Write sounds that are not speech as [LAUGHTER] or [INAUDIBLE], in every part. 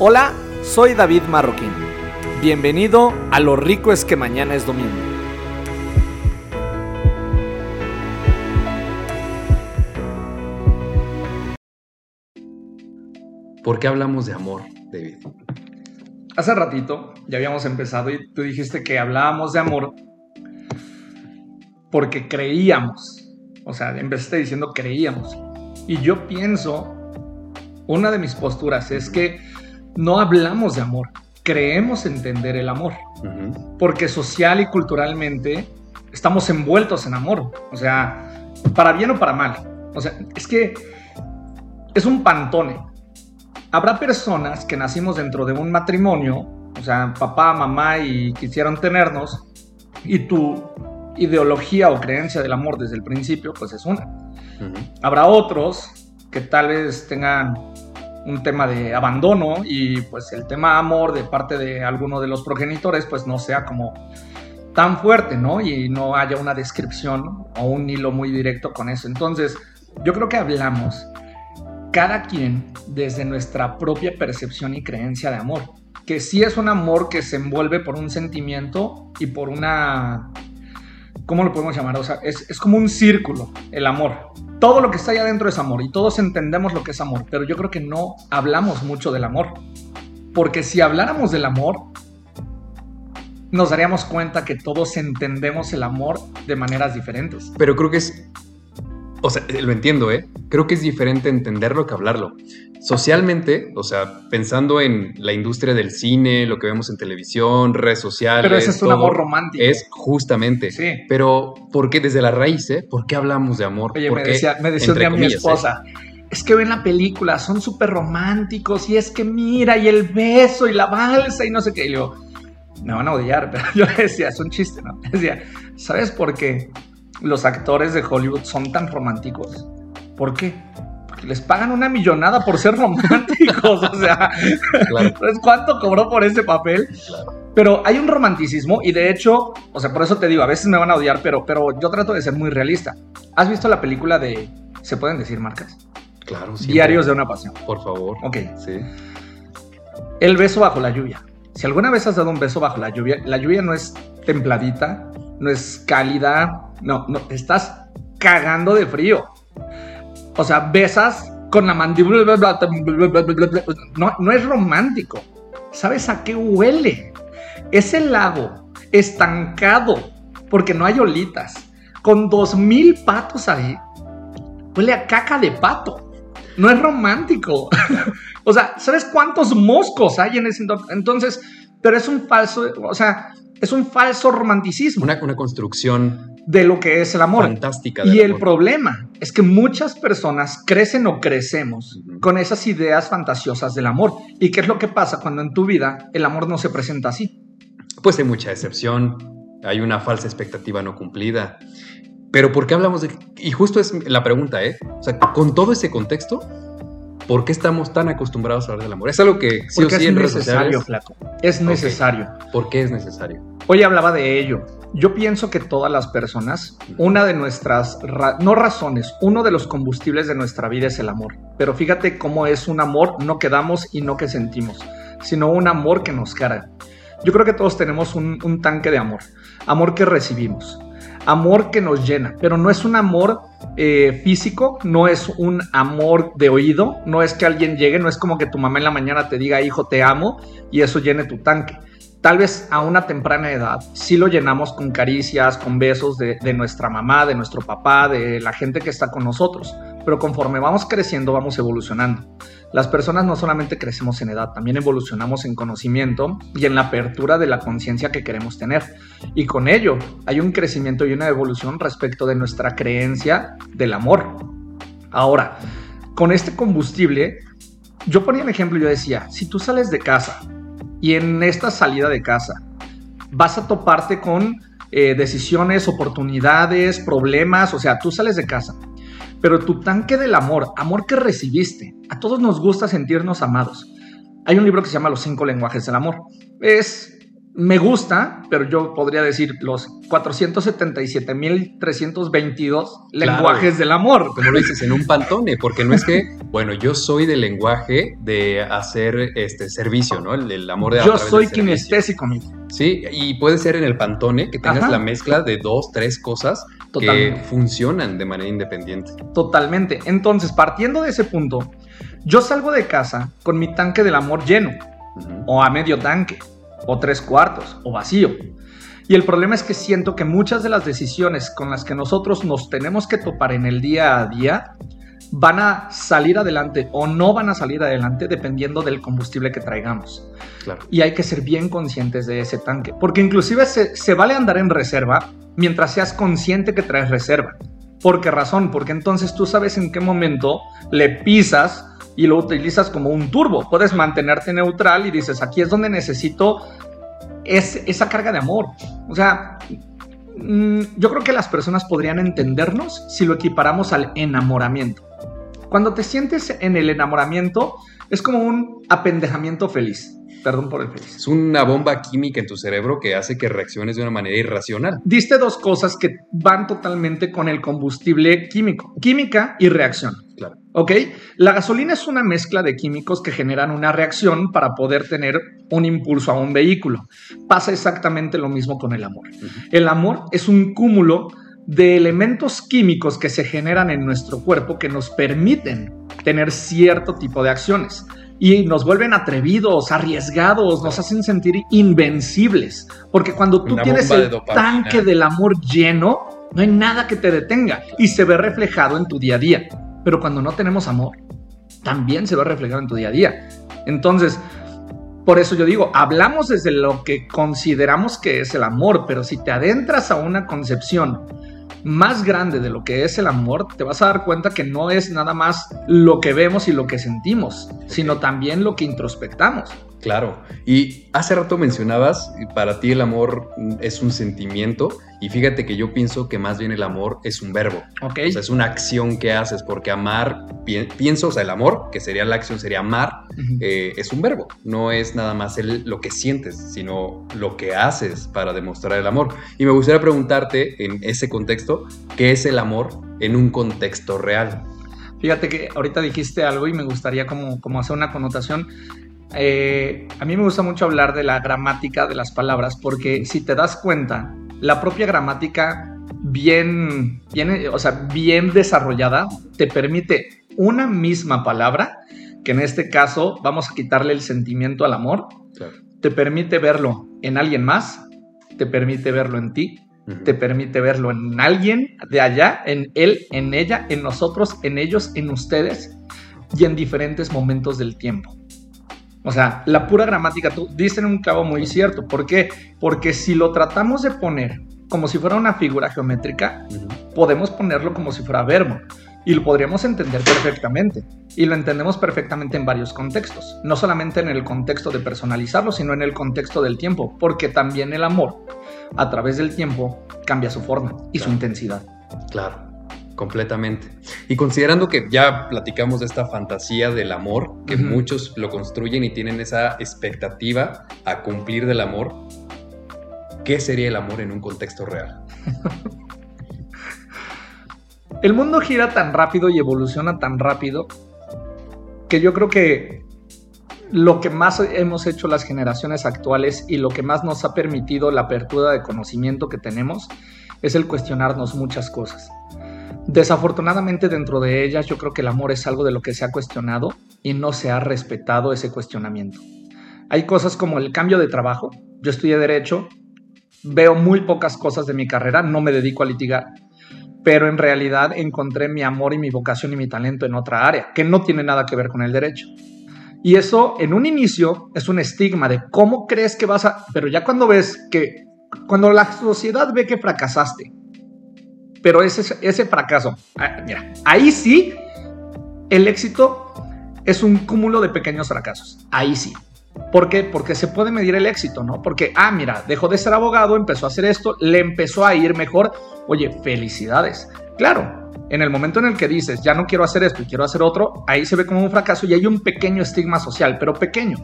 Hola, soy David Marroquín. Bienvenido a Lo rico es que mañana es domingo. ¿Por qué hablamos de amor, David? Hace ratito ya habíamos empezado y tú dijiste que hablábamos de amor porque creíamos. O sea, empezaste diciendo creíamos. Y yo pienso, una de mis posturas es que no hablamos de amor, creemos entender el amor. Porque social y culturalmente estamos envueltos en amor. O sea, para bien o para mal. O sea, es que es un pantone. Habrá personas que nacimos dentro de un matrimonio, o sea, papá, mamá y quisieron tenernos, y tu ideología o creencia del amor desde el principio, pues es una. Habrá otros que tal vez tengan un tema de abandono y pues el tema amor de parte de alguno de los progenitores pues no sea como tan fuerte, ¿no? Y no haya una descripción o un hilo muy directo con eso. Entonces, yo creo que hablamos cada quien desde nuestra propia percepción y creencia de amor. Que sí es un amor que se envuelve por un sentimiento y por una ¿cómo lo podemos llamar? O sea, es, como un círculo, el amor. Todo lo que está allá adentro es amor y todos entendemos lo que es amor, pero yo creo que no hablamos mucho del amor. Porque si habláramos del amor, nos daríamos cuenta que todos entendemos el amor de maneras diferentes. Pero creo que es, o sea, lo entiendo, ¿eh? Creo que es diferente entenderlo que hablarlo socialmente, o sea, pensando en la industria del cine, lo que vemos en televisión, redes sociales. Pero ese es un amor romántico. Es justamente. Sí. Pero, ¿por qué desde la raíz, eh? ¿Por qué hablamos de amor? Oye, me decía, me decía mi esposa. Es que ven la película, son súper románticos y es que mira, y el beso y la balsa y no sé qué. Y yo, me van a odiar, [LAUGHS] pero yo decía, es un chiste, ¿no? Decía, ¿sabes por qué los actores de Hollywood son tan románticos? ¿Por qué? les pagan una millonada por ser [LAUGHS] románticos. o sea, [LAUGHS] ¿cuánto cobró por ese papel? Pero hay un romanticismo y de hecho, o sea, por eso te digo, a veces me van a odiar, pero, pero yo trato de ser muy realista. ¿Has visto la película de, ¿se pueden decir marcas? Claro, sí. Diarios de una pasión. Por favor. Ok. Sí. El beso bajo la lluvia. Si alguna vez has dado un beso bajo la lluvia, la lluvia no es templadita, no es cálida, no, no, estás cagando de frío. O sea, besas con la mandíbula. No, no es romántico. ¿Sabes a qué huele? Ese lago estancado porque no hay olitas, con dos mil patos ahí, huele a caca de pato. No es romántico. [LAUGHS] o sea, ¿sabes cuántos moscos hay en ese entonces? Pero es un falso, o sea, es un falso romanticismo. Una, una construcción de lo que es el amor. Fantástica. Y el problema es que muchas personas crecen o crecemos con esas ideas fantasiosas del amor. ¿Y qué es lo que pasa cuando en tu vida el amor no se presenta así? Pues hay mucha decepción, hay una falsa expectativa no cumplida. Pero ¿por qué hablamos de...? Y justo es la pregunta, ¿eh? O sea, con todo ese contexto, ¿por qué estamos tan acostumbrados a hablar del amor? Es algo que sí o sí es necesario, flaco. Es necesario. ¿Por qué es necesario? Hoy hablaba de ello. Yo pienso que todas las personas, una de nuestras, no razones, uno de los combustibles de nuestra vida es el amor. Pero fíjate cómo es un amor no que damos y no que sentimos, sino un amor que nos carga. Yo creo que todos tenemos un, tanque de amor, amor que recibimos, amor que nos llena, pero no es un amor eh, físico, no es un amor de oído, no es que alguien llegue, no es como que tu mamá en la mañana te diga, hijo, te amo, y eso llene tu tanque tal vez a una temprana edad sí lo llenamos con caricias, con besos de, nuestra mamá, de nuestro papá, de la gente que está con nosotros. Pero conforme vamos creciendo, vamos evolucionando. Las personas no solamente crecemos en edad, también evolucionamos en conocimiento y en la apertura de la conciencia que queremos tener. Y con ello hay un crecimiento y una evolución respecto de nuestra creencia del amor. Ahora, con este combustible, yo ponía un ejemplo, yo decía, si tú sales de casa y en esta salida de casa vas a toparte con eh, decisiones, oportunidades, problemas, o sea, tú sales de casa, pero tu tanque del amor, amor que recibiste, a todos nos gusta sentirnos amados. Hay un libro que se llama Los cinco lenguajes del amor. Es me gusta, pero yo podría decir los 477.322 lenguajes del amor. Como lo dices, en un pantone, porque no es que, bueno, yo soy del lenguaje de hacer este servicio, ¿no? El, amor de Yo soy kinestésico. Sí, y puede ser en el pantone que tengas la mezcla de dos, tres cosas que funcionan de manera independiente. Totalmente. Entonces, partiendo de ese punto, yo salgo de casa con mi tanque del amor lleno o a medio tanque o tres cuartos, o vacío. Y el problema es que siento que muchas de las decisiones con las que nosotros nos tenemos que topar en el día a día van a salir adelante o no van a salir adelante dependiendo del combustible que traigamos. Y hay que ser bien conscientes de ese tanque, porque inclusive se, se vale andar en reserva mientras seas consciente que traes reserva. ¿Por qué razón? Porque entonces tú sabes en qué momento le pisas y lo utilizas como un turbo. Puedes mantenerte neutral y dices, aquí es donde necesito esa carga de amor. O sea, mm, yo creo que las personas podrían entendernos si lo equiparamos al enamoramiento. Cuando te sientes en el enamoramiento, es como un apendejamiento feliz. Perdón por el. Es una bomba química en tu cerebro que hace que reacciones de una manera irracional. Diste dos cosas que van totalmente con el combustible químico. Química y reacción. Claro. ¿Ok? La gasolina es una mezcla de químicos que generan una reacción para poder tener un impulso a un vehículo. Pasa exactamente lo mismo con el amor. El amor es un cúmulo de elementos químicos que se generan en nuestro cuerpo que nos permiten tener cierto tipo de acciones y nos vuelven atrevidos, arriesgados, nos hacen sentir invencibles. Porque cuando tú tienes el tanque del amor lleno, no hay nada que te detenga y se ve reflejado en tu día a día. Pero cuando no tenemos amor, también se ve reflejado en tu día a día. Entonces, por eso yo digo, hablamos desde lo que consideramos que es el amor, pero si te adentras a una concepción más grande de lo que es el amor, te vas a dar cuenta que no es nada más lo que vemos y lo que sentimos, sino también lo que introspectamos. Claro, y hace rato mencionabas, para ti el amor es un sentimiento, y fíjate que yo pienso que más bien el amor es un verbo. Ok. O sea, es una acción que haces, porque amar, pienso, o sea, el amor, que sería la acción, sería amar, eh, es un verbo. No es nada más el, lo que sientes, sino lo que haces para demostrar el amor. Y me gustaría preguntarte en ese contexto, ¿qué es el amor en un contexto real? Fíjate que ahorita dijiste algo y me gustaría como, como hacer una connotación. Eh, a mí me gusta mucho hablar de la gramática de las palabras porque si te das cuenta, la propia gramática bien, bien, o sea, bien desarrollada te permite una misma palabra, que en este caso vamos a quitarle el sentimiento al amor, te permite verlo en alguien más, te permite verlo en ti, te permite verlo en alguien de allá, en él, en ella, en nosotros, en ellos, en ustedes y en diferentes momentos del tiempo. O sea, la pura gramática, tú dicen un clavo muy cierto. ¿Por qué? Porque si lo tratamos de poner como si fuera una figura geométrica, podemos ponerlo como si fuera verbo y lo podríamos entender perfectamente. Y lo entendemos perfectamente en varios contextos, no solamente en el contexto de personalizarlo, sino en el contexto del tiempo, porque también el amor, a través del tiempo, cambia su forma y su intensidad. Claro. Completamente. Y considerando que ya platicamos de esta fantasía del amor, que muchos lo construyen y tienen esa expectativa a cumplir del amor, ¿qué sería el amor en un contexto real? [LAUGHS] el mundo gira tan rápido y evoluciona tan rápido que yo creo que lo que más hemos hecho las generaciones actuales y lo que más nos ha permitido la apertura de conocimiento que tenemos es el cuestionarnos muchas cosas. Desafortunadamente dentro de ellas yo creo que el amor es algo de lo que se ha cuestionado y no se ha respetado ese cuestionamiento. Hay cosas como el cambio de trabajo. Yo estudié derecho, veo muy pocas cosas de mi carrera, no me dedico a litigar, pero en realidad encontré mi amor y mi vocación y mi talento en otra área, que no tiene nada que ver con el derecho. Y eso en un inicio es un estigma de cómo crees que vas a... Pero ya cuando ves que... Cuando la sociedad ve que fracasaste pero ese, fracaso, ah, mira, ahí sí, el éxito es un cúmulo de pequeños fracasos. Ahí sí. ¿Por qué? Porque se puede medir el éxito, ¿no? Porque, ah, mira, dejó de ser abogado, empezó a hacer esto, le empezó a ir mejor. Oye, felicidades. Claro, En el momento en el que dices, ya no quiero hacer esto y quiero hacer otro, ahí se ve como un fracaso y hay un pequeño estigma social, pero pequeño,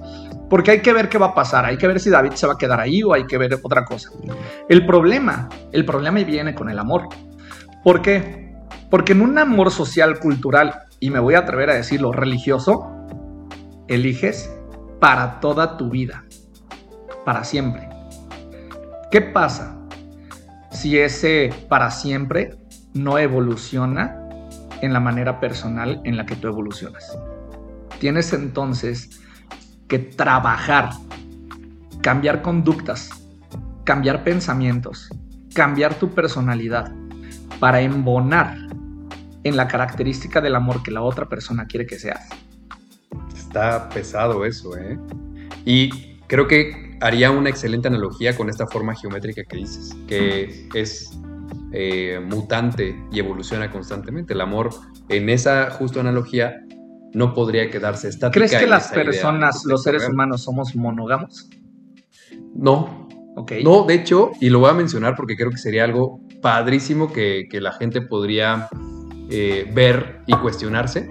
porque hay que ver qué va a pasar, hay que ver si David se va a quedar ahí o hay que ver otra cosa. El problema, el problema viene con el amor. ¿Por qué? Porque en un amor social, cultural, y me voy a atrever a decirlo, religioso, eliges para toda tu vida, para siempre. ¿Qué pasa si ese para siempre no evoluciona en la manera personal en la que tú evolucionas. Tienes entonces que trabajar, cambiar conductas, cambiar pensamientos, cambiar tu personalidad para embonar en la característica del amor que la otra persona quiere que seas. Está pesado eso, ¿eh? Y creo que haría una excelente analogía con esta forma geométrica que dices, que es eh, mutante y evoluciona constantemente. El amor, en esa justa analogía, no podría quedarse estático. ¿Crees que las personas, los seres humanos, somos monógamos? No. Okay. No, de hecho, y lo voy a mencionar porque creo que sería algo padrísimo que, la gente podría eh, ver y cuestionarse.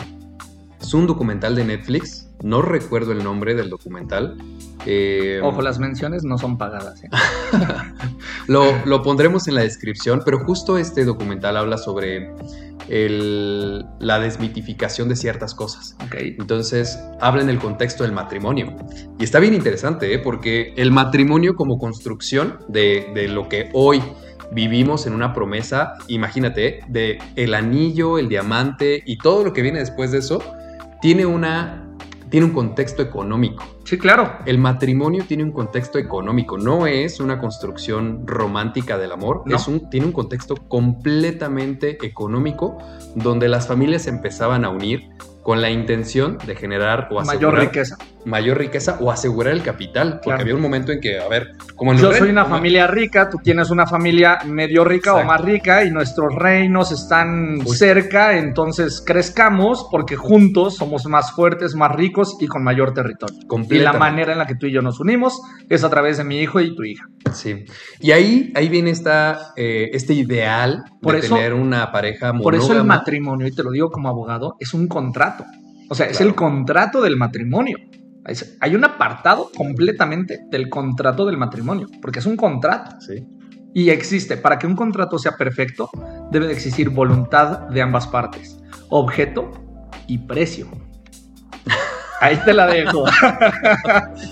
Es un documental de Netflix, no recuerdo el nombre del documental, eh, Ojo, las menciones no son pagadas. ¿eh? [LAUGHS] lo, pondremos en la descripción, pero justo este documental habla sobre la desmitificación de ciertas cosas. Entonces, habla en el contexto del matrimonio. Y está bien interesante, porque el matrimonio como construcción de, de lo que hoy vivimos en una promesa, imagínate, de el anillo, el diamante y todo lo que viene después de eso, tiene una tiene un contexto económico. Sí, claro. El matrimonio tiene un contexto económico, no es una construcción romántica del amor, es un, tiene un contexto completamente económico donde las familias empezaban a unir con la intención de generar o asegurar mayor riqueza. Mayor riqueza o asegurar el capital. Porque había un momento en que, a ver, como en Yo soy una familia rica, tú tienes una familia medio rica o más rica y nuestros reinos están cerca, entonces crezcamos porque juntos somos más fuertes, más ricos y con mayor territorio. Y la manera en la que tú y yo nos unimos es a través de mi hijo y tu hija. Sí. Y ahí, ahí viene esta, eh, este ideal de tener una pareja monógama. Por eso el matrimonio, y te lo digo como abogado, es un contrato o sea, es el contrato del matrimonio. Hay un apartado completamente del contrato del matrimonio, porque es un contrato. Sí. Y existe, para que un contrato sea perfecto, debe de existir voluntad de ambas partes, objeto y precio. [LAUGHS] Ahí te la dejo.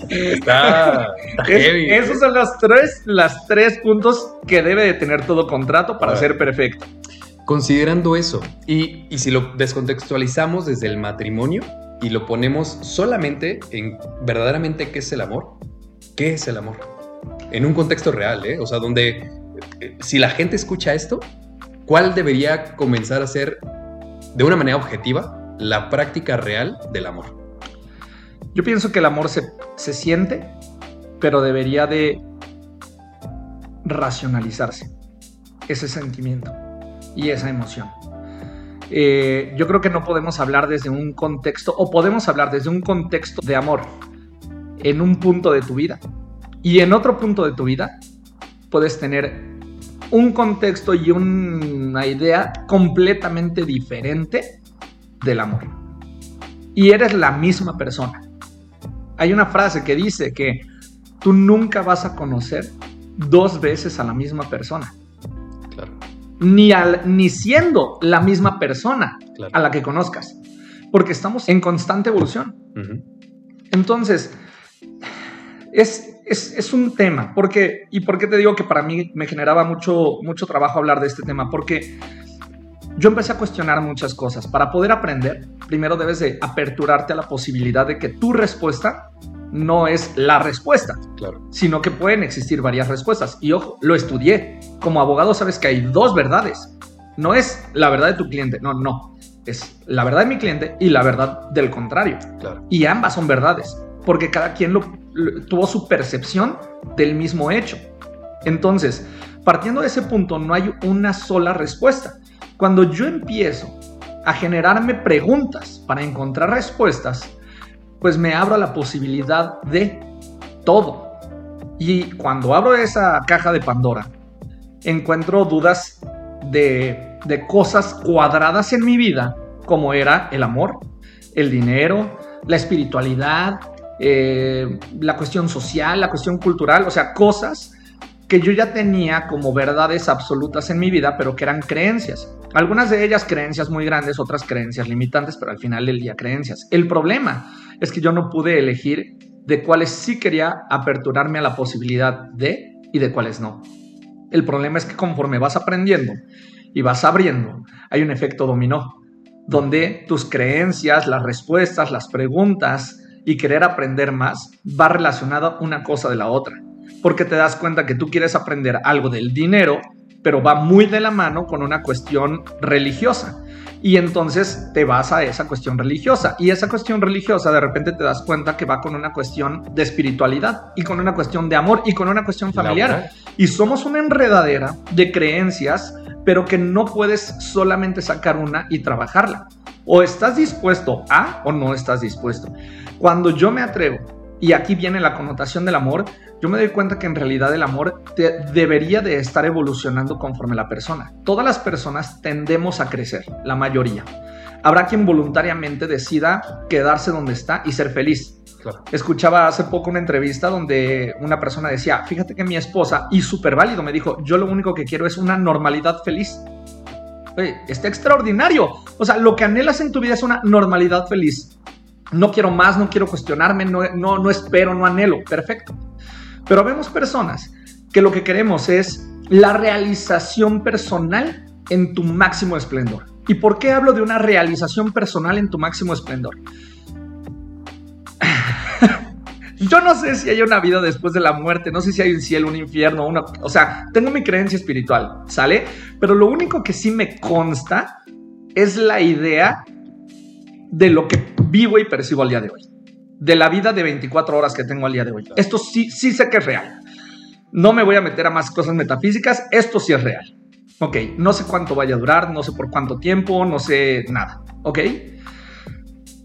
Está, esos son los tres, las tres puntos que debe de tener todo contrato para ser perfecto. Considerando eso, y, si lo descontextualizamos desde el matrimonio y lo ponemos solamente en verdaderamente qué es el amor, ¿qué es el amor? En un contexto real, ¿eh? O sea, donde eh, si la gente escucha esto, ¿cuál debería comenzar a ser, de una manera objetiva, la práctica real del amor? Yo pienso que el amor se, se siente, pero debería de racionalizarse ese sentimiento y esa emoción. Eh, yo creo que no podemos hablar desde un contexto, o podemos hablar desde un contexto de amor en un punto de tu vida. Y en otro punto de tu vida puedes tener un contexto y una idea completamente diferente del amor. Y eres la misma persona. Hay una frase que dice que tú nunca vas a conocer dos veces a la misma persona ni, al, ni siendo la misma persona a la que conozcas, porque estamos en constante evolución. Entonces, es, es, un tema, porque, ¿y por qué te digo que para mí me generaba mucho, mucho trabajo hablar de este tema? Porque yo empecé a cuestionar muchas cosas. Para poder aprender, primero debes de aperturarte a la posibilidad de que tu respuesta no es la respuesta, claro. sino que pueden existir varias respuestas. Y ojo, lo estudié. Como abogado sabes que hay dos verdades. No es la verdad de tu cliente, no, no. Es la verdad de mi cliente y la verdad del contrario. Claro. Y ambas son verdades, porque cada quien lo, tuvo su percepción del mismo hecho. Entonces, partiendo de ese punto, no hay una sola respuesta. Cuando yo empiezo a generarme preguntas para encontrar respuestas, pues me abro la posibilidad de todo. Y cuando abro esa caja de Pandora, encuentro dudas de de cosas cuadradas en mi vida, como era el amor, el dinero, la espiritualidad, eh, la cuestión social, la cuestión cultural, o sea, cosas que yo ya tenía como verdades absolutas en mi vida, pero que eran creencias. Algunas de ellas creencias muy grandes, otras creencias limitantes, pero al final del día creencias. El problema es que yo no pude elegir de cuáles sí quería aperturarme a la posibilidad de y de cuáles no. El problema es que conforme vas aprendiendo y vas abriendo, hay un efecto dominó, donde tus creencias, las respuestas, las preguntas y querer aprender más va relacionada una cosa de la otra. Porque te das cuenta que tú quieres aprender algo del dinero, pero va muy de la mano con una cuestión religiosa. Y entonces te vas a esa cuestión religiosa. Y esa cuestión religiosa de repente te das cuenta que va con una cuestión de espiritualidad y con una cuestión de amor y con una cuestión familiar. Y somos una enredadera de creencias, pero que no puedes solamente sacar una y trabajarla. O estás dispuesto a o no estás dispuesto. Cuando yo me atrevo, y aquí viene la connotación del amor, yo me doy cuenta que en realidad el amor debería de estar evolucionando conforme la persona. Todas las personas tendemos a crecer, la mayoría. Habrá quien voluntariamente decida quedarse donde está y ser feliz. Escuchaba hace poco una entrevista donde una persona decía, fíjate que mi esposa, y súper válido, me dijo, yo lo único que quiero es una normalidad feliz. está extraordinario. O sea, lo que anhelas en tu vida es una normalidad feliz. No quiero más, no quiero cuestionarme, no, no, no espero, no anhelo. Perfecto. Pero vemos personas que lo que queremos es la realización personal en tu máximo esplendor. ¿Y por qué hablo de una realización personal en tu máximo esplendor? [LAUGHS] Yo no sé si hay una vida después de la muerte, no sé si hay un cielo, un infierno, una, o sea, tengo mi creencia espiritual, ¿sale? Pero lo único que sí me consta es la idea de lo que vivo y percibo al día de hoy de la vida de 24 horas que tengo al día de hoy. Esto sí, sí sé que es real. No me voy a meter a más cosas metafísicas, esto sí es real. Ok, no sé cuánto vaya a durar, no sé por cuánto tiempo, no sé nada. Ok.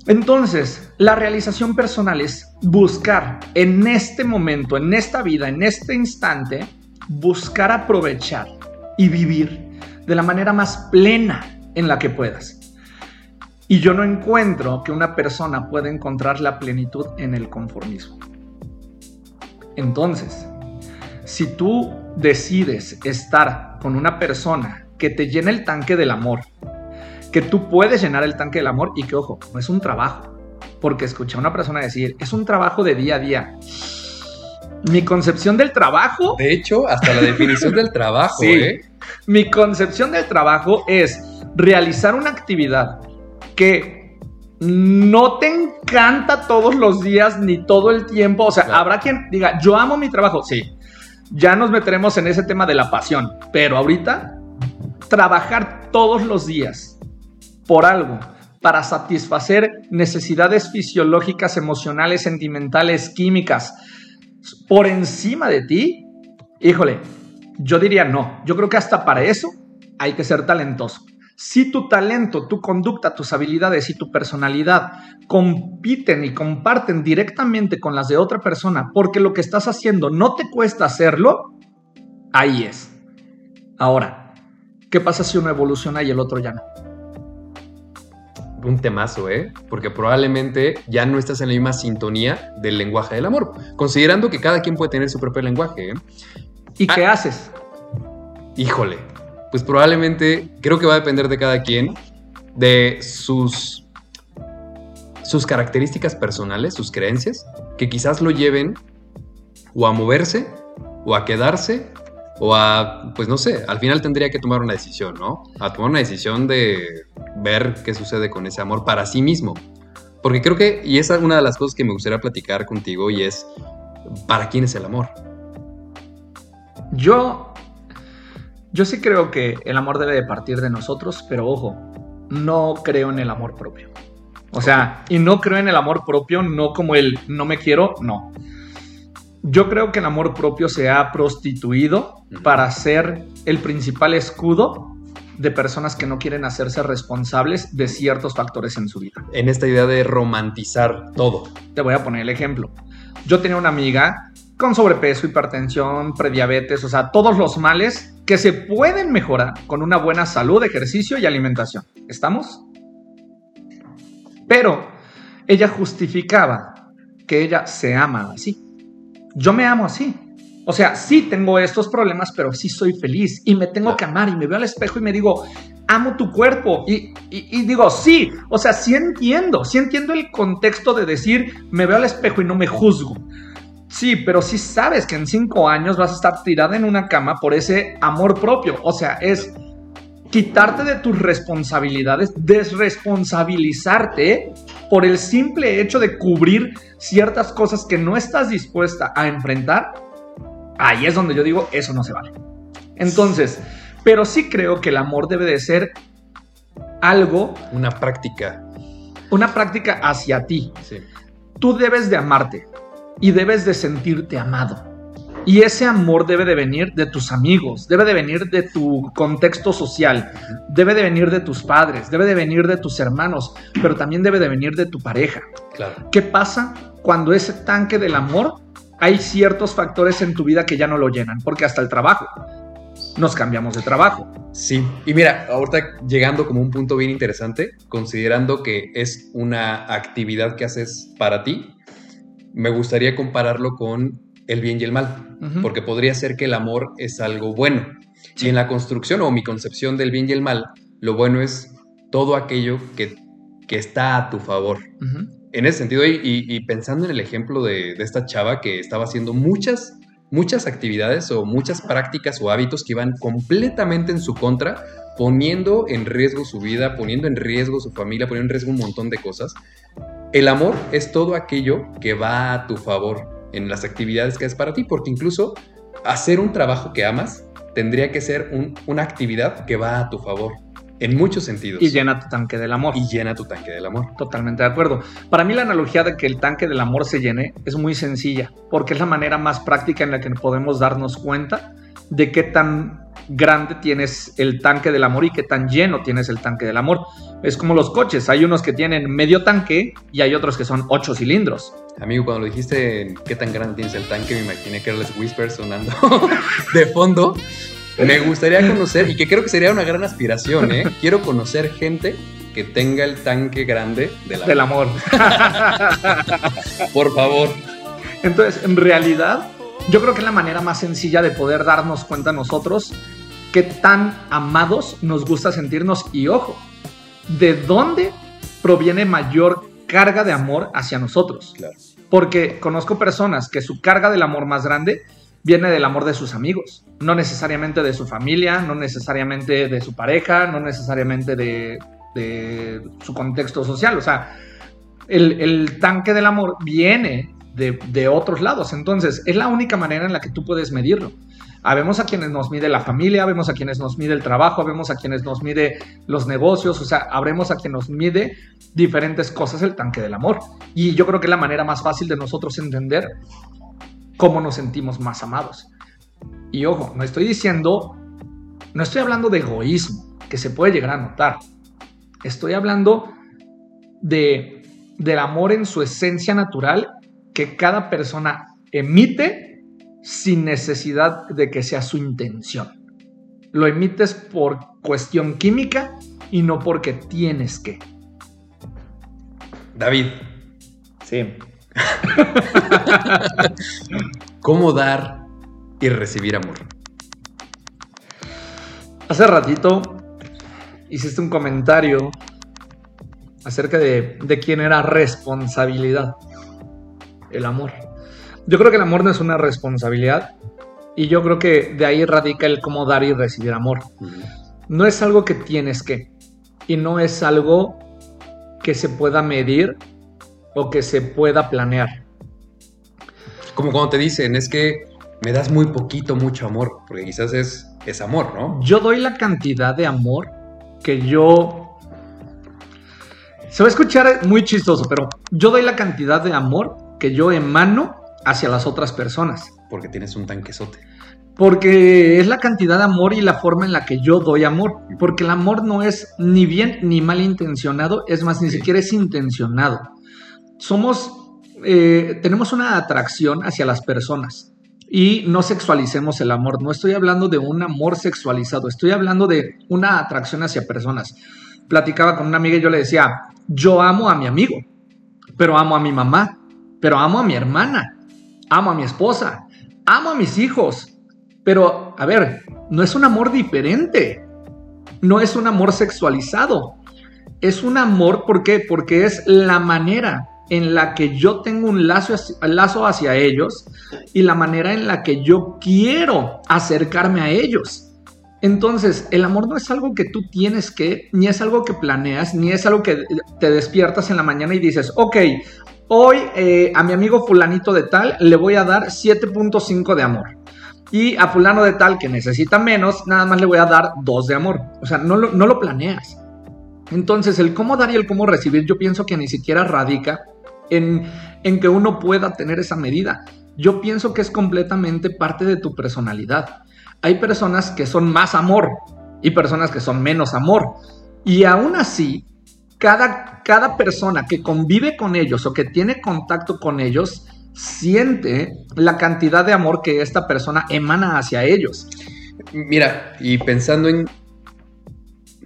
Entonces, la realización personal es buscar en este momento, en esta vida, en este instante, buscar aprovechar y vivir de la manera más plena en la que puedas. Y yo no encuentro que una persona pueda encontrar la plenitud en el conformismo. Entonces, si tú decides estar con una persona que te llene el tanque del amor, que tú puedes llenar el tanque del amor y que, ojo, no es un trabajo, porque escuché a una persona decir, es un trabajo de día a día. Mi concepción del trabajo... De hecho, hasta la definición del trabajo, [LAUGHS] sí, ¿eh? Mi concepción del trabajo es realizar una actividad que no te encanta todos los días ni todo el tiempo. O sea, habrá quien diga, yo amo mi trabajo. Sí, ya nos meteremos en ese tema de la pasión. Pero ahorita, trabajar todos los días por algo para satisfacer necesidades fisiológicas, emocionales, sentimentales, químicas, por encima de ti, híjole, yo diría no. Yo creo que hasta para eso hay que ser talentoso. Si tu talento, tu conducta, tus habilidades y tu personalidad compiten y comparten directamente con las de otra persona porque lo que estás haciendo no te cuesta hacerlo, ahí es. Ahora, ¿qué pasa si uno evoluciona y el otro ya no? un temazo, ¿eh? Porque probablemente ya no estás en la misma sintonía del lenguaje del amor, considerando que cada quien puede tener su propio lenguaje. ¿eh? ¿Y qué ah. haces? Híjole, pues probablemente creo que va a depender de cada quien, de sus, sus características personales, sus creencias, que quizás lo lleven o a moverse, o a quedarse, o a, pues no sé, al final tendría que tomar una decisión, ¿no? A tomar una decisión de ver qué sucede con ese amor para sí mismo. Porque creo que, y esa es una de las cosas que me gustaría platicar contigo, y es, ¿para quién es el amor? Yo yo sí creo que el amor debe de partir de nosotros, pero ojo, no creo en el amor propio. O sea, y no creo en el amor propio, no como el no me quiero, no. Yo creo que el amor propio se ha prostituido para ser el principal escudo de personas que no quieren hacerse responsables de ciertos factores en su vida. En esta idea de romantizar todo. Te voy a poner el ejemplo. Yo tenía una amiga con sobrepeso, hipertensión, prediabetes, o sea, todos los males que se pueden mejorar con una buena salud, ejercicio y alimentación. ¿Estamos? Pero ella justificaba que ella se ama así. Yo me amo así. O sea, sí tengo estos problemas, pero sí soy feliz y me tengo que amar y me veo al espejo y me digo, amo tu cuerpo. Y, digo, sí, o sea, sí entiendo, sí entiendo el contexto de decir, me veo al espejo y no me juzgo. Sí, pero sí sabes que en cinco años vas a estar tirada en una cama por ese amor propio. O sea, es quitarte de tus responsabilidades, desresponsabilizarte por el simple hecho de cubrir ciertas cosas que no estás dispuesta a enfrentar. Ahí es donde yo digo, eso no se vale. Entonces, pero sí creo que el amor debe de ser algo... Una práctica. Una práctica hacia ti. Tú debes de amarte y debes de sentirte amado. Y ese amor debe de venir de tus amigos, debe de venir de tu contexto social, debe de venir de tus padres, debe de venir de tus hermanos, pero también debe de venir de tu pareja. Claro. ¿Qué pasa cuando ese tanque del amor hay ciertos factores en tu vida que ya no lo llenan? Porque hasta el trabajo, nos cambiamos de trabajo. Sí, y mira, ahorita llegando como un punto bien interesante, considerando que es una actividad que haces para ti, me gustaría compararlo con el bien y el mal, porque podría ser que el amor es algo bueno. Y en la construcción o mi concepción del bien y el mal, lo bueno es todo aquello que, que está a tu favor. En ese sentido, y, pensando en el ejemplo de, de, esta chava que estaba haciendo muchas, muchas actividades o muchas prácticas o hábitos que iban completamente en su contra, poniendo en riesgo su vida, poniendo en riesgo su familia, poniendo en riesgo un montón de cosas. El amor es todo aquello que va a tu favor en las actividades que es para ti, porque incluso hacer un trabajo que amas tendría que ser una actividad que va a tu favor. En muchos sentidos. Y llena tu tanque del amor. Y llena tu tanque del amor. Totalmente de acuerdo. Para mí la analogía de que el tanque del amor se llene es muy sencilla, porque es la manera más práctica en la que podemos darnos cuenta de qué tan grande tienes el tanque del amor y qué tan lleno tienes el tanque del amor. Es como los coches, hay unos que tienen medio tanque y hay otros que son ocho cilindros. Amigo, cuando lo dijiste qué tan grande tienes el tanque, me imaginé que era los whispers sonando [LAUGHS] de fondo. Me gustaría conocer, y que creo que sería una gran aspiración, ¿eh? [LAUGHS] Quiero conocer gente que tenga el tanque grande del amor. Del amor. [LAUGHS] Por favor. Entonces, en realidad, yo creo que es la manera más sencilla de poder darnos cuenta nosotros qué tan amados nos gusta sentirnos y ojo, de dónde proviene mayor carga de amor hacia nosotros. Porque conozco personas que su carga del amor más grande viene del amor de sus amigos, no necesariamente de su familia, no necesariamente de su pareja, no necesariamente de, su contexto social. O sea, el, el, tanque del amor viene de, de, otros lados. Entonces, es la única manera en la que tú puedes medirlo. Habemos a quienes nos mide la familia, vemos a quienes nos mide el trabajo, vemos a quienes nos mide los negocios, o sea, habremos a quien nos mide diferentes cosas el tanque del amor. Y yo creo que es la manera más fácil de nosotros entender cómo nos sentimos más amados. Y ojo, no estoy diciendo, no estoy hablando de egoísmo, que se puede llegar a notar. Estoy hablando de, del amor en su esencia natural que cada persona emite sin necesidad de que sea su intención. Lo emites por cuestión química y no porque tienes que. David. Sí. [LAUGHS] ¿Cómo dar y recibir amor? Hace ratito hiciste un comentario acerca de, de quién era responsabilidad. El amor. Yo creo que el amor no es una responsabilidad y yo creo que de ahí radica el cómo dar y recibir amor. No es algo que tienes que y no es algo que se pueda medir o que se pueda planear. Como cuando te dicen, es que me das muy poquito, mucho amor, porque quizás es, es amor, ¿no? Yo doy la cantidad de amor que yo... Se va a escuchar muy chistoso, pero yo doy la cantidad de amor que yo emano hacia las otras personas. Porque tienes un tanquesote. Porque es la cantidad de amor y la forma en la que yo doy amor. Porque el amor no es ni bien ni mal intencionado, es más, ni siquiera es intencionado somos, eh, tenemos una atracción hacia las personas. y no sexualicemos el amor. No estoy hablando de un amor sexualizado, estoy hablando de una atracción hacia personas. Platicaba con una amiga y yo le decía, yo amo a mi amigo, pero amo a mi mamá, pero amo a mi hermana, amo a mi esposa, amo a mis hijos. Pero, a ver, no es un amor diferente, no es un amor sexualizado, es un amor, ¿por qué? Porque es la manera en la que yo tengo un lazo, lazo hacia ellos y la manera en la que yo quiero acercarme a ellos. Entonces, el amor no es algo que tú tienes que, ni es algo que planeas, ni es algo que te despiertas en la mañana y dices, ok, hoy eh, a mi amigo fulanito de tal le voy a dar 7.5 de amor. Y a fulano de tal que necesita menos, nada más le voy a dar 2 de amor. O sea, no lo, no lo planeas. Entonces, el cómo dar y el cómo recibir, yo pienso que ni siquiera radica en, que uno pueda tener esa medida. Yo pienso que es completamente parte de tu personalidad. Hay personas que son más amor y personas que son menos amor. Y aún así, cada, cada persona que convive con ellos o que tiene contacto con ellos, siente la cantidad de amor que esta persona emana hacia ellos. Mira, y pensando en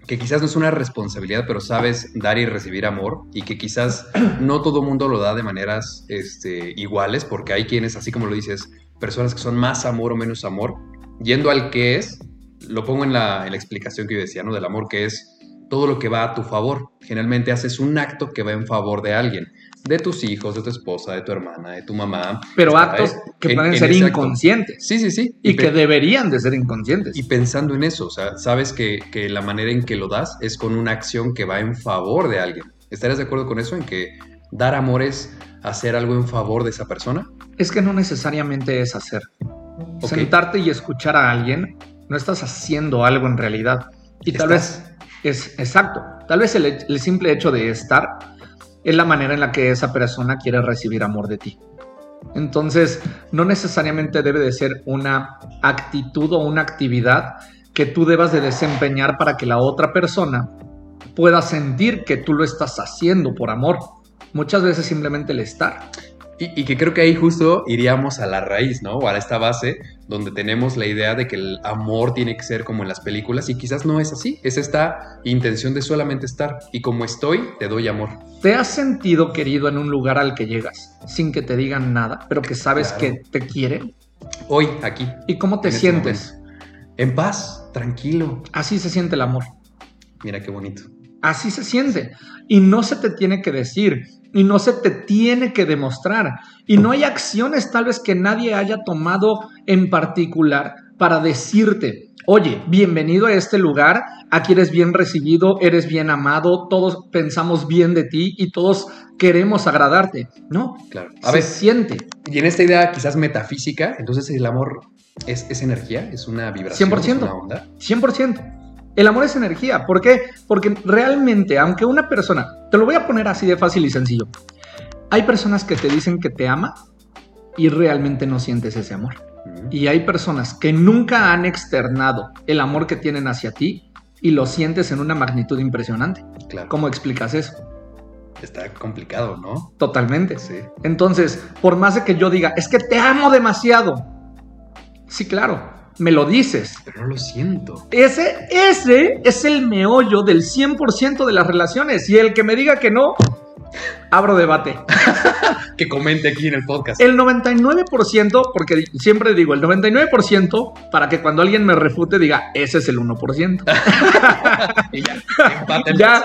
que quizás no es una responsabilidad, pero sabes dar y recibir amor y que quizás [CLEARS THROAT] no todo mundo lo da de maneras este, iguales, porque hay quienes, así como lo dices, personas que son más amor o menos amor, yendo al que es, lo pongo en la, en la explicación que yo decía, ¿no? Del amor que es todo lo que va a tu favor. Generalmente haces un acto que va en favor de alguien de tus hijos, de tu esposa, de tu hermana, de tu mamá. Pero actos que pueden ser inconscientes. Sí, sí, sí. Y, que deberían de ser inconscientes. Y pensando en eso, o sea, sabes que, que, la manera en que lo das es con una acción que va en favor de alguien. ¿Estarías de acuerdo con eso? En que dar amor es hacer algo en favor de esa persona. Es que no necesariamente es hacer. Sentarte y escuchar a alguien, no estás haciendo algo en realidad. Y tal vez es exacto. Tal vez el, simple hecho de estar es la manera en la que esa persona quiere recibir amor de ti. Entonces, no necesariamente debe de ser una actitud o una actividad que tú debas de desempeñar para que la otra persona pueda sentir que tú lo estás haciendo por amor. Muchas veces simplemente el estar. Y, que creo que ahí justo iríamos a la raíz, ¿no? O a esta base donde tenemos la idea de que el amor tiene que ser como en las películas y quizás no es así. Es esta intención de solamente estar. Y como estoy, te doy amor. ¿Te has sentido querido en un lugar al que llegas sin que te digan nada, pero que sabes que te quieren? Hoy, aquí. ¿Y cómo te este sientes? en paz, tranquilo. Así se siente el amor. Mira qué bonito. Así se siente. Y no se te tiene que decir y no se te tiene que demostrar. Y no hay acciones tal vez que nadie haya tomado en particular para decirte, oye, bienvenido a este lugar, aquí eres bien recibido, eres bien amado, todos pensamos bien de ti y todos queremos agradarte. No, claro. A se siente. Y en esta idea quizás metafísica, entonces el amor es, es energía, es una vibración, 100%, es una onda. 100%. El amor es energía. ¿Por qué? Porque realmente, aunque una persona, te lo voy a poner así de fácil y sencillo, hay personas que te dicen que te ama y realmente no sientes ese amor. Y hay personas que nunca han externado el amor que tienen hacia ti y lo sientes en una magnitud impresionante. Claro. ¿Cómo explicas eso? Está complicado, ¿no? Totalmente. Sí. Entonces, por más de que yo diga, es que te amo demasiado. Sí, claro me lo dices. Pero no lo siento. Ese, ese es el meollo del 100% de las relaciones. Y el que me diga que no, abro debate. [LAUGHS] que comente aquí en el podcast. El 99%, porque siempre digo el 99%, para que cuando alguien me refute diga, ese es el 1%. [LAUGHS] y ya, ya.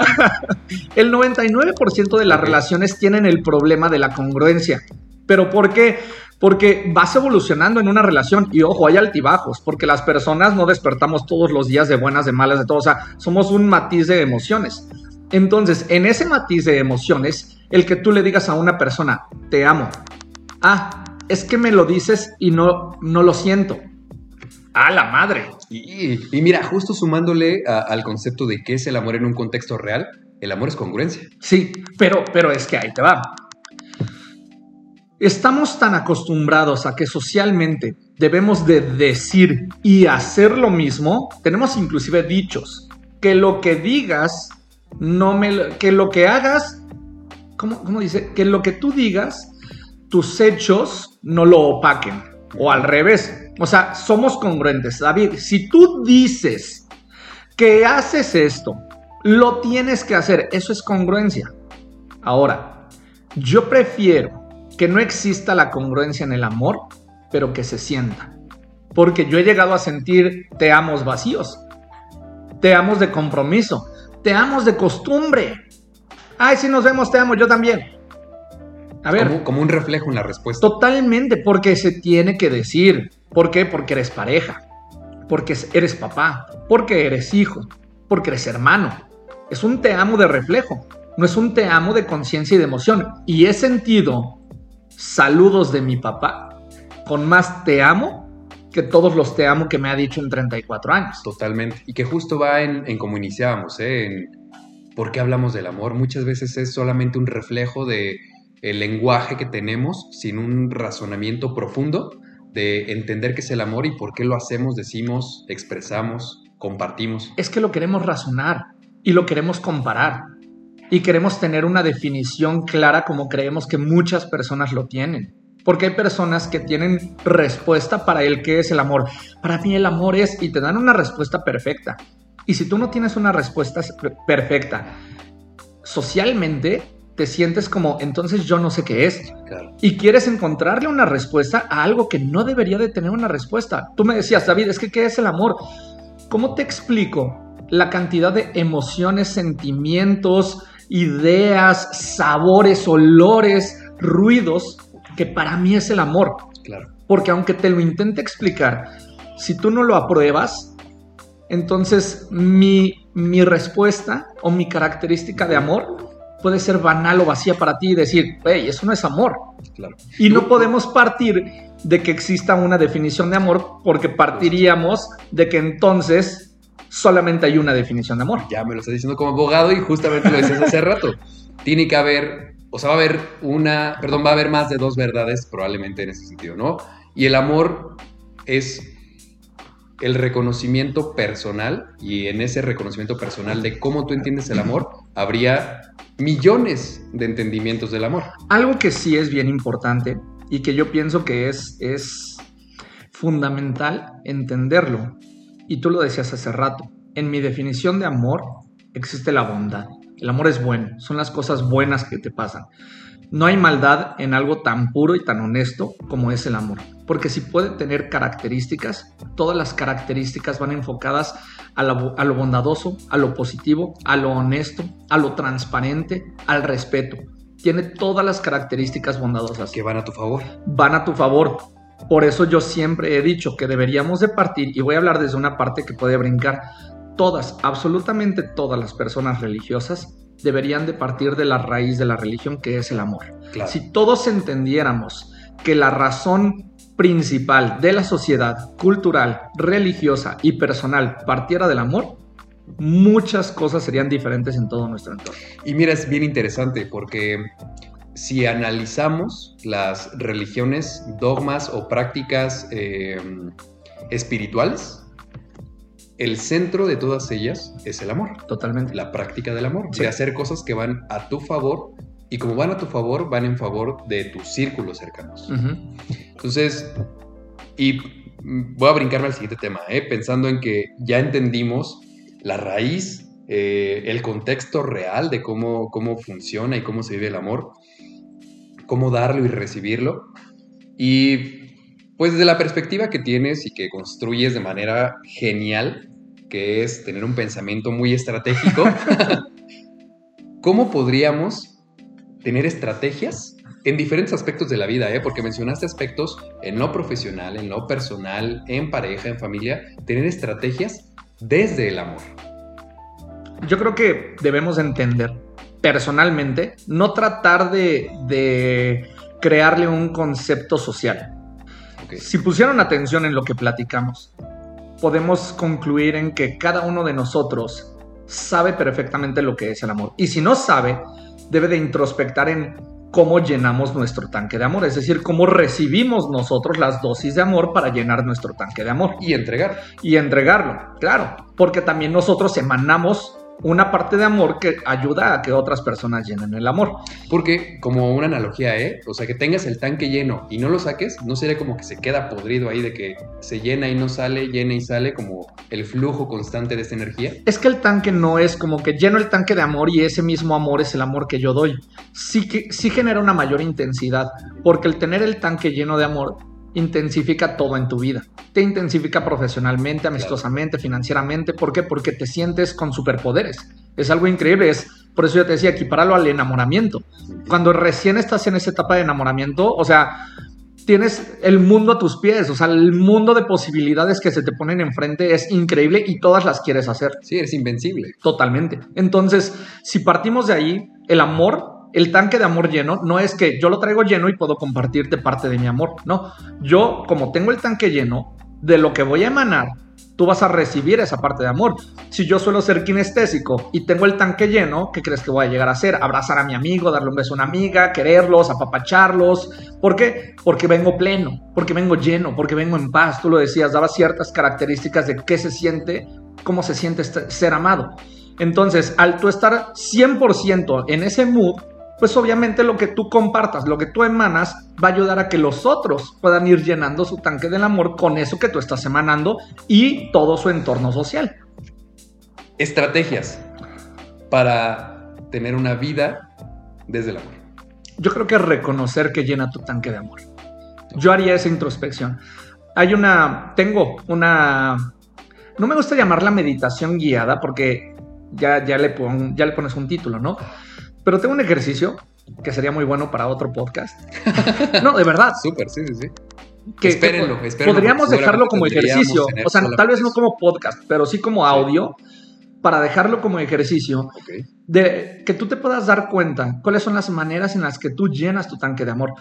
El 99% de las relaciones tienen el problema de la congruencia. ¿Pero por qué? Porque vas evolucionando en una relación y ojo, hay altibajos, porque las personas no despertamos todos los días de buenas, de malas, de todo, o sea, somos un matiz de emociones. Entonces, en ese matiz de emociones, el que tú le digas a una persona, te amo, ah, es que me lo dices y no, no lo siento. A la madre. Y, mira, justo sumándole al concepto de qué es el amor en un contexto real, el amor es congruencia. Sí, pero, pero es que ahí te va. Estamos tan acostumbrados a que socialmente debemos de decir y hacer lo mismo, tenemos inclusive dichos, que lo que digas, no me, que lo que hagas, ¿cómo, dice? Que lo que tú digas, tus hechos no lo opaquen. o al revés. O sea, somos congruentes. David, si tú dices que haces esto, lo tienes que hacer. Eso es congruencia. Ahora, yo prefiero que no exista la congruencia en el amor, pero que se sienta. Porque yo he llegado a sentir te amos vacíos, te amos de compromiso, te amos de costumbre. Ay, si nos vemos, te amo, yo también. A ver. Como, un reflejo en la respuesta. Totalmente, porque se tiene que decir. ¿Por qué? Porque eres pareja, porque eres papá, porque eres hijo, porque eres hermano. Es un te amo de reflejo, no es un te amo de conciencia y de emoción. Y he sentido saludos de mi papá con más te amo que todos los te amo que me ha dicho en 34 años. Totalmente. Y que justo va en, en como iniciábamos, ¿eh? en por qué hablamos del amor. Muchas veces es solamente un reflejo de el lenguaje que tenemos sin un razonamiento profundo de entender qué es el amor y por qué lo hacemos, decimos, expresamos, compartimos. Es que lo queremos razonar y lo queremos comparar y queremos tener una definición clara como creemos que muchas personas lo tienen. Porque hay personas que tienen respuesta para el qué es el amor. Para mí el amor es y te dan una respuesta perfecta. Y si tú no tienes una respuesta perfecta, socialmente te sientes como, entonces yo no sé qué es. Y quieres encontrarle una respuesta a algo que no debería de tener una respuesta. Tú me decías, David, es que ¿qué es el amor? ¿Cómo te explico la cantidad de emociones, sentimientos, ideas, sabores, olores, ruidos que para mí es el amor? Claro. Porque aunque te lo intente explicar, si tú no lo apruebas, entonces mi, mi respuesta o mi característica de amor puede ser banal o vacía para ti y decir, hey, eso no es amor. Claro. Y no podemos partir de que exista una definición de amor porque partiríamos de que entonces solamente hay una definición de amor. Ya me lo estás diciendo como abogado y justamente lo decías hace rato. [LAUGHS] Tiene que haber, o sea, va a haber una, perdón, va a haber más de dos verdades probablemente en ese sentido, ¿no? Y el amor es el reconocimiento personal y en ese reconocimiento personal de cómo tú entiendes el amor, habría millones de entendimientos del amor. Algo que sí es bien importante y que yo pienso que es, es fundamental entenderlo, y tú lo decías hace rato, en mi definición de amor existe la bondad. El amor es bueno, son las cosas buenas que te pasan. No hay maldad en algo tan puro y tan honesto como es el amor, porque si puede tener características, todas las características van enfocadas a lo, bondadoso, a lo positivo, a lo honesto, a lo transparente, al respeto. Tiene todas las características bondadosas. Que van a tu favor. Van a tu favor. Por eso yo siempre he dicho que deberíamos de partir, y voy a hablar desde una parte que puede brincar, todas, absolutamente todas las personas religiosas deberían de partir de la raíz de la religión que es el amor. Si todos entendiéramos que la razón principal de la sociedad cultural, religiosa y personal partiera del amor, muchas cosas serían diferentes en todo nuestro entorno. Y mira, es bien interesante porque si analizamos las religiones, dogmas o prácticas eh, espirituales, el centro de todas ellas es el amor. Totalmente. La práctica del amor. De hacer cosas que van a tu favor y como van a tu favor, van en favor de tus círculos cercanos. Entonces, y voy a brincarme al siguiente tema, ¿eh? pensando en que ya entendimos la raíz, eh, el contexto real de cómo, cómo funciona y cómo se vive el amor, cómo darlo y recibirlo. Y pues desde la perspectiva que tienes y que construyes de manera genial, que es tener un pensamiento muy estratégico, [LAUGHS] ¿cómo podríamos tener estrategias en diferentes aspectos de la vida? Eh? Porque mencionaste aspectos en lo profesional, en lo personal, en pareja, en familia, tener estrategias desde el amor. Yo creo que debemos entender personalmente, no tratar de, de crearle un concepto social si pusieron atención en lo que platicamos, podemos concluir en que cada uno de nosotros sabe perfectamente lo que es el amor. Y si no sabe, debe de introspectar en cómo llenamos nuestro tanque de amor, es decir, cómo recibimos nosotros las dosis de amor para llenar nuestro tanque de amor. Y entregar. Y entregarlo, claro, porque también nosotros emanamos una parte de amor que ayuda a que otras personas llenen el amor. Porque, como una analogía, ¿eh? O sea, que tengas el tanque lleno y no lo saques, no sería como que se queda podrido ahí de que se llena y no sale, llena y sale, como el flujo constante de esta energía. Es que el tanque no es como que lleno el tanque de amor y ese mismo amor es el amor que yo doy. Sí, que, sí genera una mayor intensidad, porque el tener el tanque lleno de amor intensifica todo en tu vida. Te intensifica profesionalmente, amistosamente, financieramente. ¿Por qué? Porque te sientes con superpoderes. Es algo increíble. Es, por eso yo te decía, equiparalo al enamoramiento. Cuando recién estás en esa etapa de enamoramiento, o sea, tienes el mundo a tus pies, o sea, el mundo de posibilidades que se te ponen enfrente es increíble y todas las quieres hacer. Sí, eres invencible. Totalmente. Entonces, si partimos de ahí, el amor el tanque de amor lleno no es que yo lo traigo lleno y puedo compartirte parte de mi amor. No, yo como tengo el tanque lleno, de lo que voy a emanar, tú vas a recibir esa parte de amor. Si yo suelo ser kinestésico y tengo el tanque lleno, ¿qué crees que voy a llegar a hacer? Abrazar a mi amigo, darle un beso a una amiga, quererlos, apapacharlos. ¿Por qué? Porque vengo pleno, porque vengo lleno, porque vengo en paz. Tú lo decías, daba ciertas características de qué se siente, cómo se siente ser amado. Entonces, al tú estar 100% en ese mood, pues obviamente lo que tú compartas, lo que tú emanas, va a ayudar a que los otros puedan ir llenando su tanque del amor con eso que tú estás emanando y todo su entorno social. Estrategias para tener una vida desde el amor. Yo creo que reconocer que llena tu tanque de amor. Yo haría esa introspección. Hay una, tengo una, no me gusta llamarla meditación guiada porque ya, ya, le, ya le pones un título, ¿no? Pero tengo un ejercicio que sería muy bueno para otro podcast. [LAUGHS] No, de verdad. Súper, sí, sí, sí. Que, espérenlo, espérenlo, Podríamos dejarlo como ejercicio. O sea, tal vez no como podcast, pero sí como audio. Para dejarlo como ejercicio, de que tú te puedas dar cuenta cuáles son las maneras en las que tú llenas tu tanque de amor.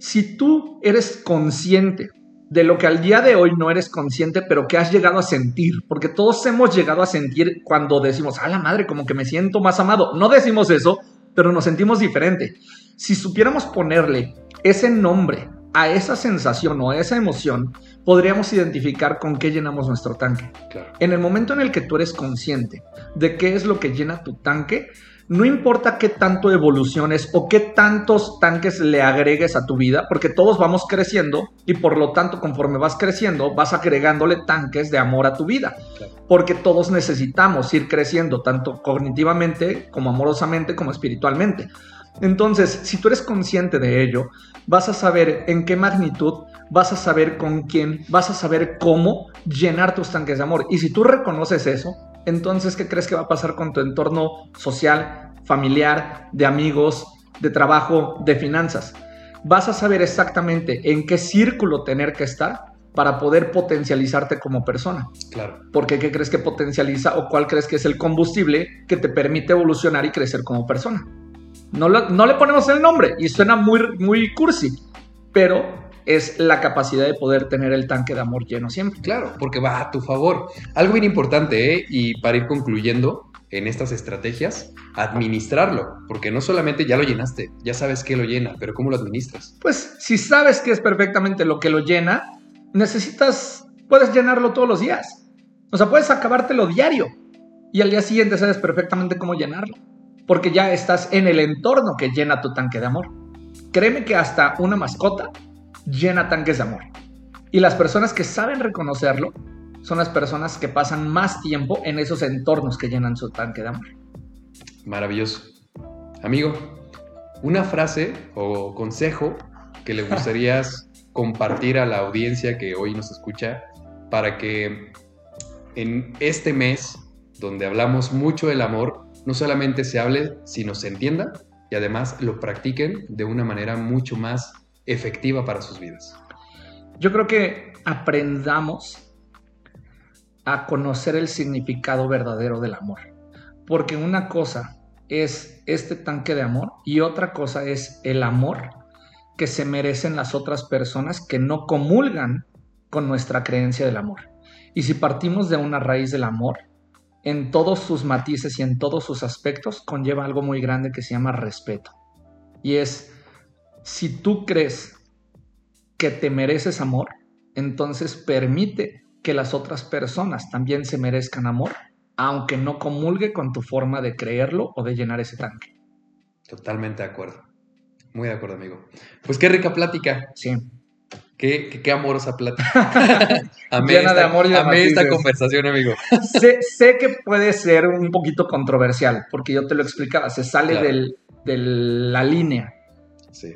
Si tú eres consciente de lo que al día de hoy no eres consciente, pero que has llegado a sentir, porque todos hemos llegado a sentir cuando decimos, a la madre, como que me siento más amado. No decimos eso, pero nos sentimos diferente. Si supiéramos ponerle ese nombre a esa sensación o a esa emoción, podríamos identificar con qué llenamos nuestro tanque. En el momento en el que tú eres consciente de qué es lo que llena tu tanque, no importa qué tanto evoluciones o qué tantos tanques le agregues a tu vida, porque todos vamos creciendo y por lo tanto conforme vas creciendo vas agregándole tanques de amor a tu vida, porque todos necesitamos ir creciendo tanto cognitivamente como amorosamente como espiritualmente. Entonces, si tú eres consciente de ello, vas a saber en qué magnitud, vas a saber con quién, vas a saber cómo llenar tus tanques de amor. Y si tú reconoces eso, entonces, ¿qué crees que va a pasar con tu entorno social, familiar, de amigos, de trabajo, de finanzas? Vas a saber exactamente en qué círculo tener que estar para poder potencializarte como persona. Claro. Porque ¿qué crees que potencializa o cuál crees que es el combustible que te permite evolucionar y crecer como persona? No, no le ponemos el nombre y suena muy, muy cursi, pero es la capacidad de poder tener el tanque de amor lleno siempre. Claro, porque va a tu favor. Algo bien importante, ¿eh? y para ir concluyendo en estas estrategias, administrarlo, porque no solamente ya lo llenaste, ya sabes qué lo llena, pero ¿cómo lo administras? Pues si sabes que es perfectamente lo que lo llena, necesitas, puedes llenarlo todos los días. O sea, puedes acabártelo diario y al día siguiente sabes perfectamente cómo llenarlo, porque ya estás en el entorno que llena tu tanque de amor. Créeme que hasta una mascota llena tanques de amor. Y las personas que saben reconocerlo son las personas que pasan más tiempo en esos entornos que llenan su tanque de amor. Maravilloso. Amigo, una frase o consejo que le [LAUGHS] gustaría compartir a la audiencia que hoy nos escucha para que en este mes, donde hablamos mucho del amor, no solamente se hable, sino se entienda y además lo practiquen de una manera mucho más efectiva para sus vidas? Yo creo que aprendamos a conocer el significado verdadero del amor. Porque una cosa es este tanque de amor y otra cosa es el amor que se merecen las otras personas que no comulgan con nuestra creencia del amor. Y si partimos de una raíz del amor, en todos sus matices y en todos sus aspectos, conlleva algo muy grande que se llama respeto. Y es si tú crees que te mereces amor, entonces permite que las otras personas también se merezcan amor aunque no comulgue con tu forma de creerlo o de llenar ese tanque. Totalmente de acuerdo. Muy de acuerdo, amigo. Pues qué rica plática. Sí. Qué, qué, amorosa plática. [LAUGHS] [LAUGHS] amé Llena de amor y de esta conversación, amigo. [LAUGHS] sé, sé, que puede ser un poquito controversial, porque yo te lo explicaba, se sale del, de la línea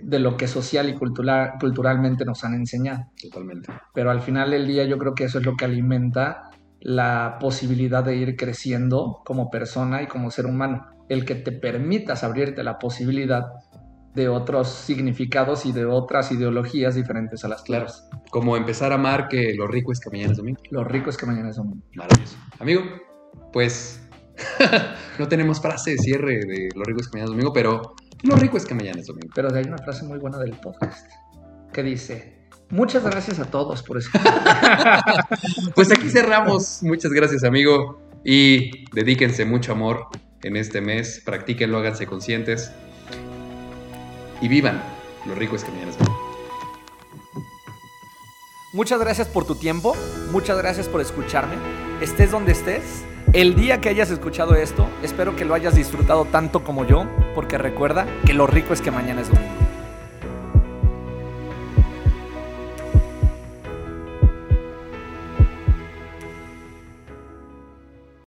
de lo que social y cultural, culturalmente nos han enseñado. Totalmente. Pero al final del día yo creo que eso es lo que alimenta la posibilidad de ir creciendo como persona y como ser humano. El que te permitas abrirte la posibilidad de otros significados y de otras ideologías diferentes a las claras. Como empezar a amar que lo rico es que mañana es domingo. Lo rico es que mañana es domingo. Maravilloso. Amigo, pues [LAUGHS] no tenemos frase de cierre de lo rico es que mañana es domingo, pero lo rico es que mañana es domingo. Pero hay una frase muy buena del podcast que dice, muchas gracias a todos por eso. [LAUGHS] pues aquí cerramos. Muchas gracias, amigo. Y dedíquense mucho amor en este mes. Practíquenlo, háganse conscientes. Y vivan. Lo rico es que mañana es domingo. Muchas gracias por tu tiempo. Muchas gracias por escucharme. Estés donde estés el día que hayas escuchado esto, espero que lo hayas disfrutado tanto como yo, porque recuerda que lo rico es que mañana es domingo.